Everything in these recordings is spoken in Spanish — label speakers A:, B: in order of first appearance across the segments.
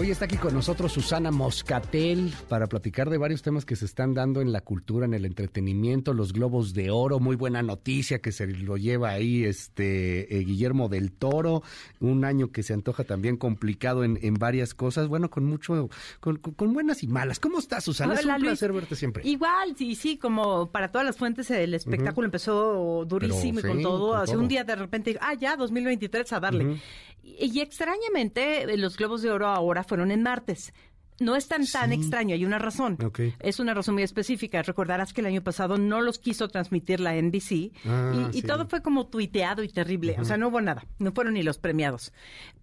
A: Hoy está aquí con nosotros Susana Moscatel para platicar de varios temas que se están dando en la cultura, en el entretenimiento, los globos de oro, muy buena noticia que se lo lleva ahí este eh, Guillermo del Toro, un año que se antoja también complicado en, en varias cosas, bueno, con mucho, con, con, buenas y malas. ¿Cómo estás, Susana?
B: Hola,
A: es un
B: Luis.
A: placer verte siempre.
B: Igual, sí, sí, como para todas las fuentes el espectáculo empezó durísimo
A: Pero,
B: y con
A: sí,
B: todo.
A: con
B: Hace un día de repente, ah, ya, 2023 a darle. Y, extrañamente, eh, los Globos de Oro ahora fueron en martes. No es tan, tan extraño, hay una razón. Es una razón muy específica. Recordarás que el año pasado no los quiso transmitir la NBC
A: Ah,
B: y, todo fue como tuiteado y terrible. O sea, no hubo nada. No fueron ni los premiados.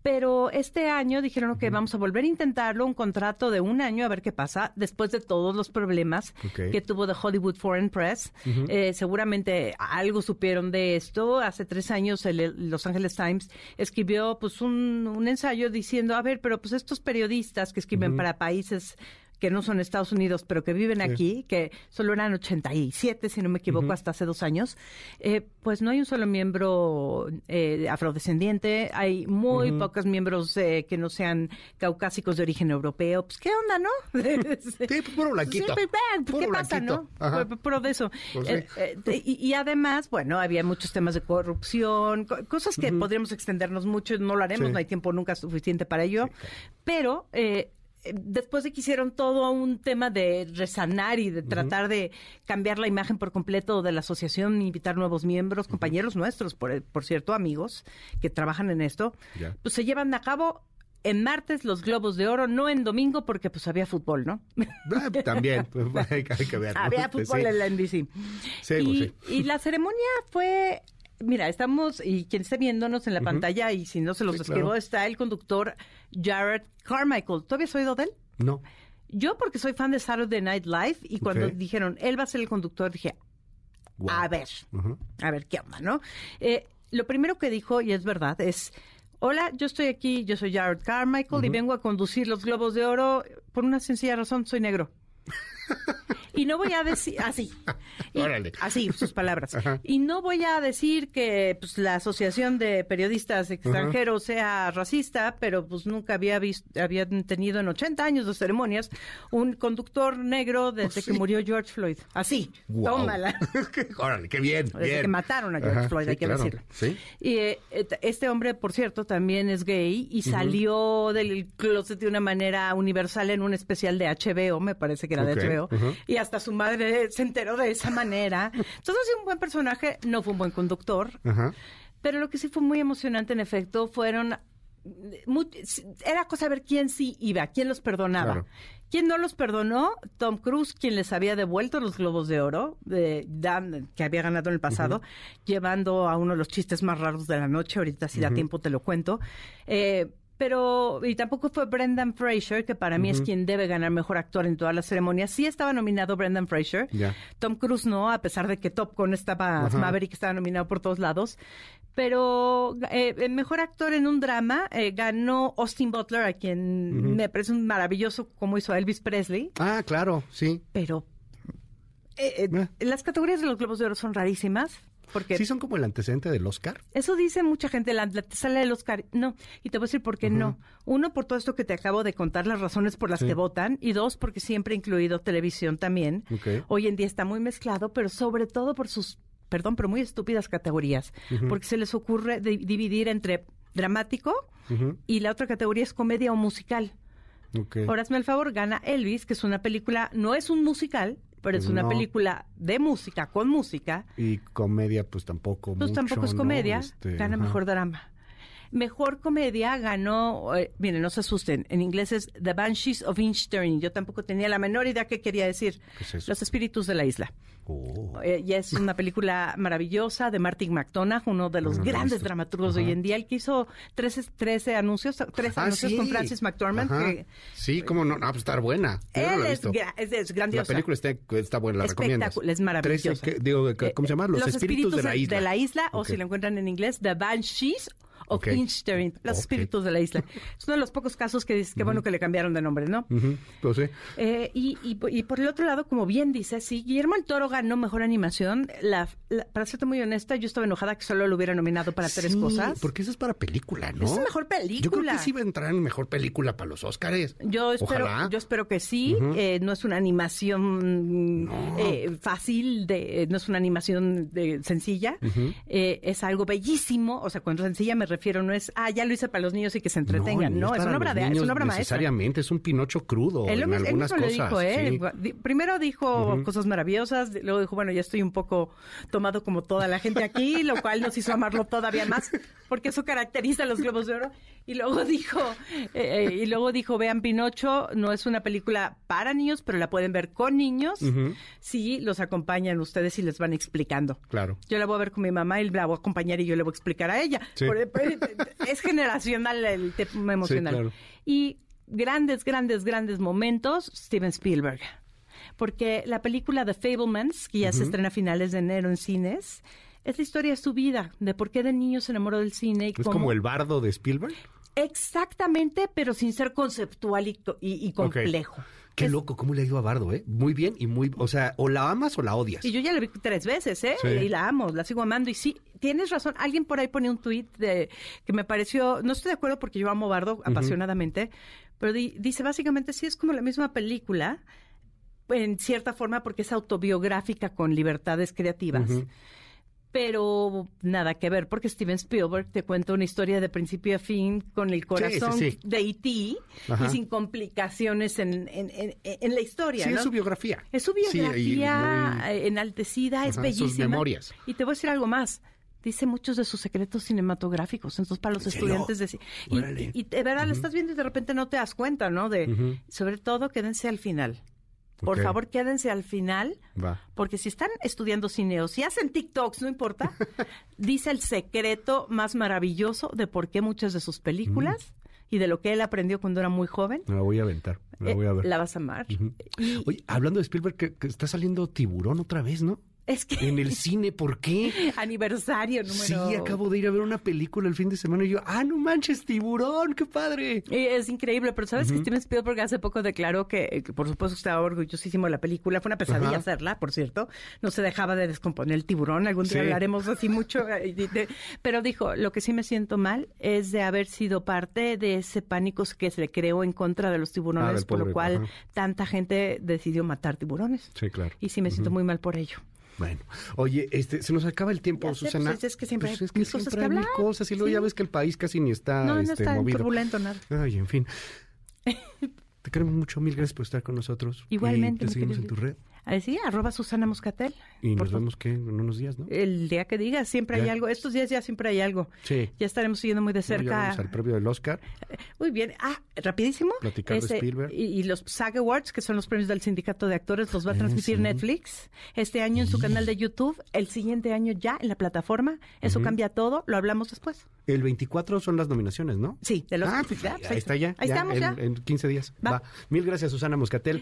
B: Pero este año dijeron que vamos a volver a intentarlo, un contrato de un año, a ver qué pasa, después de todos los problemas que tuvo de Hollywood Foreign Press. Eh, seguramente algo supieron de esto. Hace tres años el, el Los Angeles Times escribió pues un, un ensayo diciendo, a ver, pero pues estos periodistas que escriben para países que no son Estados Unidos, pero que viven aquí, que solo eran 87, si no me equivoco, hasta hace dos años, eh, pues no hay un solo miembro eh, afrodescendiente, hay muy pocos miembros eh, que no sean caucásicos de origen europeo. Pues, ¿qué onda, no?
A: Sí, pues, puro blanquito.
B: Sí, pues, vean, pues,
A: Puro
B: ¿qué pasa, no? Puro de eso.
A: Pues, sí.
B: Eh, y, y además, bueno, había muchos temas de corrupción, co- cosas que podríamos extendernos mucho, no lo haremos, no hay tiempo nunca suficiente para ello. Pero eh, eh, después de que hicieron todo un tema de resanar y de tratar de cambiar la imagen por completo de la asociación, invitar nuevos miembros, compañeros nuestros, por, por cierto, amigos que trabajan en esto, pues se llevan a cabo en martes los Globos de Oro, no en domingo porque pues había fútbol, ¿no?
A: Ah, También, pues, hay, que- verlo.
B: Había
A: Pues,
B: fútbol
A: sí.
B: en la NBC.
A: Sí,
B: y,
A: pues, sí.
B: y la ceremonia fue... Mira, estamos, y quien esté viéndonos en la pantalla, y si no se los
A: Sí,
B: describo,
A: claro.
B: está el conductor Jared Carmichael. ¿Tú habías oído de él?
A: No.
B: Yo, porque soy fan de Saturday Night Live, y cuando dijeron, él va a ser el conductor, dije, a ver, a ver qué onda, ¿no? Eh, lo primero que dijo, y es verdad, es, hola, yo estoy aquí, yo soy Jared Carmichael y vengo a conducir los Globos de Oro por una sencilla razón, soy negro. Y no voy a decir así. Y-
A: Órale.
B: así, sus palabras.
A: Ajá.
B: Y no voy a decir que pues, la Asociación de Periodistas Extranjeros sea racista, pero pues nunca había visto, habían tenido en 80 años de ceremonias un conductor negro desde
A: Sí.
B: que murió George Floyd. Así,
A: Guau.
B: tómala.
A: Órale, qué bien,
B: Desde
A: bien.
B: que mataron a George
A: Ajá,
B: Floyd,
A: sí,
B: hay que
A: claro.
B: decirlo.
A: Sí.
B: Y eh, este hombre, por cierto, también es gay y salió del closet de una manera universal en un especial de HBO, me parece que era de HBO, y hasta su madre se enteró de esa manera. Entonces, un buen personaje, no fue un buen conductor,
A: Ajá.
B: pero lo que sí fue muy emocionante, en efecto, fueron... Era cosa ver quién sí iba, quién los perdonaba.
A: Claro.
B: ¿Quién no los perdonó? Tom Cruise, quien les había devuelto los Globos de Oro, de Dan- que había ganado en el pasado, llevando a uno de los chistes más raros de la noche. Ahorita, si da tiempo, te lo cuento. Eh, pero, y tampoco fue Brendan Fraser, que para mí es quien debe ganar mejor actor en todas las ceremonias. Sí estaba nominado Brendan Fraser.
A: Ya.
B: Tom Cruise no, a pesar de que Top Gun estaba. Maverick estaba nominado por todos lados. Pero eh, el mejor actor en un drama eh, ganó Austin Butler, a quien me parece un maravilloso como hizo Elvis Presley.
A: Ah, claro, sí.
B: Pero eh, eh,
A: Eh.
B: las categorías de los Globos de Oro son rarísimas. Porque
A: Sí son como el antecedente del Oscar.
B: eso dice mucha gente, la, la sale del Oscar. No, y te voy a decir por qué no. Uno, por todo esto que te acabo de contar, las razones por las
A: Sí.
B: que votan. Y dos, porque siempre ha incluido televisión también. Hoy en día está muy mezclado, pero sobre todo por sus, perdón, pero muy estúpidas categorías. Porque se les ocurre di- dividir entre dramático y la otra categoría es comedia o musical.
A: Ok.
B: Ahora, hazme el favor, gana Elvis, que es una película, no es un musical, pero es
A: Pues
B: una
A: no.
B: película de música, con música.
A: Y comedia, pues tampoco.
B: Pues
A: mucho,
B: tampoco es
A: ¿no?
B: comedia,
A: Este,
B: gana
A: ajá.
B: mejor drama. Mejor comedia ganó, eh, miren, no se asusten, en inglés es The Banshees of Inisherin. Yo tampoco tenía la menor idea qué quería decir.
A: ¿Qué es eso?
B: Los espíritus de la isla.
A: Oh.
B: Eh, y es una película maravillosa de Martin McDonagh, uno de los
A: No he
B: grandes dramaturgos de hoy en día. El que hizo 13, 13 anuncios, 13
A: Ah,
B: anuncios
A: sí.
B: con Francis McDormand. Que
A: Sí, cómo no, no, pues estar buena. Yo no
B: él
A: la he
B: es,
A: visto.
B: gra- es, es
A: La película está, está buena, la recomiendas.
B: Es maravillosa.
A: Trece, ¿qué- digo, ¿cómo se llama? Los, espíritus, de la isla.
B: De la isla, o si lo encuentran en inglés, The Banshees o
A: Ok.
B: Finstering, los espíritus de la isla. Es uno de los pocos casos que dices que bueno que le cambiaron de nombre, ¿no?
A: Pues sí.
B: Eh, y, y, y por el otro lado, como bien dices, sí, Guillermo el Toro ganó mejor animación. La, la- para serte muy honesta, yo estaba enojada que solo lo hubiera nominado para tres cosas.
A: Porque eso es para película, ¿no?
B: Es mejor película.
A: Yo creo que sí va a entrar en mejor película para los Óscares.
B: Yo espero,
A: Ojalá.
B: yo espero que sí. Eh, no es una animación eh, fácil, de, eh, no es una animación de- sencilla. Es algo bellísimo. O sea, cuando sencilla me refiero, no es, ah, ya lo hice para los niños y que se entretengan. No, es, una obra de, es una obra maestra.
A: Necesariamente, es un Pinocho crudo
B: Él,
A: en
B: lo- él
A: algunas cosas.
B: dijo, ¿eh?
A: sí.
B: Primero dijo cosas maravillosas, luego dijo, bueno, ya estoy un poco tomado como toda la gente aquí, lo cual nos hizo amarlo todavía más, porque eso caracteriza a los Globos de Oro. Y luego dijo, eh, eh, y luego dijo, vean, Pinocho no es una película para niños, pero la pueden ver con niños si los acompañan ustedes y les van explicando.
A: Claro.
B: Yo la voy a ver con mi mamá y la voy a acompañar y yo le voy a explicar a ella.
A: Sí.
B: Por- por- es generacional el tema emocional.
A: claro.
B: Y grandes, grandes, grandes momentos, Steven Spielberg. Porque la película The Fablemans, que ya se estrena a finales de enero en cines, es la historia de su vida, de por qué de niño se enamoró del cine. Y
A: Es
B: cómo-
A: como el bardo de Spielberg.
B: Exactamente, pero sin ser conceptual y, y- y complejo.
A: Qué
B: Es-
A: loco, cómo le ha ido a Bardo, ¿eh? Muy bien y muy, o sea, o la amas o la odias.
B: Y yo ya la vi tres veces, ¿eh?
A: Sí.
B: Y la amo, la sigo amando. Y sí, tienes razón. Alguien por ahí pone un tuit de, que me pareció, no estoy de acuerdo porque yo amo Bardo apasionadamente, pero di- dice básicamente sí es como la misma película, en cierta forma porque es autobiográfica con libertades creativas. Pero nada que ver, porque Steven Spielberg te cuenta una historia de principio a fin con el corazón
A: sí.
B: de E.T.
A: Ajá.
B: y sin complicaciones en, en, en- en la historia.
A: Sí,
B: ¿no?
A: es su biografía.
B: Es su biografía
A: muy-
B: enaltecida, es
A: sus
B: bellísima.
A: memorias.
B: Y te voy a decir algo más. Dice muchos de sus secretos cinematográficos. Entonces, para los estudiantes de ci- y, y, y de verdad, lo estás viendo y de repente no te das cuenta, ¿no? De, Sobre todo, quédense al final. Por favor, quédense al final.
A: Va.
B: Porque si están estudiando cine o si hacen TikToks, no importa, dice el secreto más maravilloso de por qué muchas de sus películas y de lo que él aprendió cuando era muy joven,
A: Me la voy a aventar. Me la
B: eh,
A: voy a ver.
B: la vas a amar. Y
A: Oye, hablando de Spielberg, que, que está saliendo Tiburón otra vez, ¿no?
B: Es que
A: En el cine, ¿por qué?
B: aniversario número...
A: Sí, acabo de ir a ver una película el fin de semana y yo, ah, no manches, Tiburón, qué padre.
B: Es increíble, pero ¿sabes que Steven Spielberg hace poco declaró que, eh, que por supuesto, estaba orgullosísimo de la película? Fue una pesadilla hacerla, por cierto. No se dejaba de descomponer el tiburón. Algún día
A: Sí.
B: hablaremos así mucho. eh, de- de- pero dijo, lo que sí me siento mal es de haber sido parte de ese pánico que se le creó en contra de los
A: Ah,
B: tiburones,
A: del
B: por lo cual tanta gente decidió matar tiburones.
A: Sí, claro.
B: Y sí me siento muy mal por ello.
A: Bueno, oye, este, se nos acaba el tiempo,
B: Ya sé,
A: Susana.
B: pues, es que siempre
A: Pues
B: hay
A: es que
B: mil cosas
A: siempre
B: que
A: hay
B: hablar.
A: cosas y luego
B: Sí.
A: ya ves que el país casi ni está,
B: no, no
A: este,
B: está
A: movido.
B: turbulento nada.
A: Ay, en fin. Te queremos mucho, mil gracias por estar con nosotros.
B: Igualmente,
A: Y te seguimos en tu red.
B: Así, arroba Susana Moscatel.
A: Y nos vemos que en unos días, ¿no?
B: El día que digas, siempre hay algo. Estos días ya siempre hay algo.
A: Sí.
B: Ya estaremos siguiendo muy de cerca.
A: vamos al premio del Oscar.
B: Muy bien. Ah, rapidísimo.
A: Platicar de Spielberg.
B: Y, y los SAG Awards, que son los premios del Sindicato de Actores, los va a
A: Ah,
B: transmitir
A: sí.
B: Netflix este año en su canal de YouTube, el siguiente año ya en la plataforma. Eso cambia todo. Lo hablamos después.
A: El 24 son las nominaciones, ¿no?
B: Sí, de los
A: Ah, pues ya, ahí está ya.
B: Ahí
A: ya,
B: estamos
A: en,
B: ya.
A: En 15 días.
B: Va.
A: Va. Mil gracias, Susana Moscatel.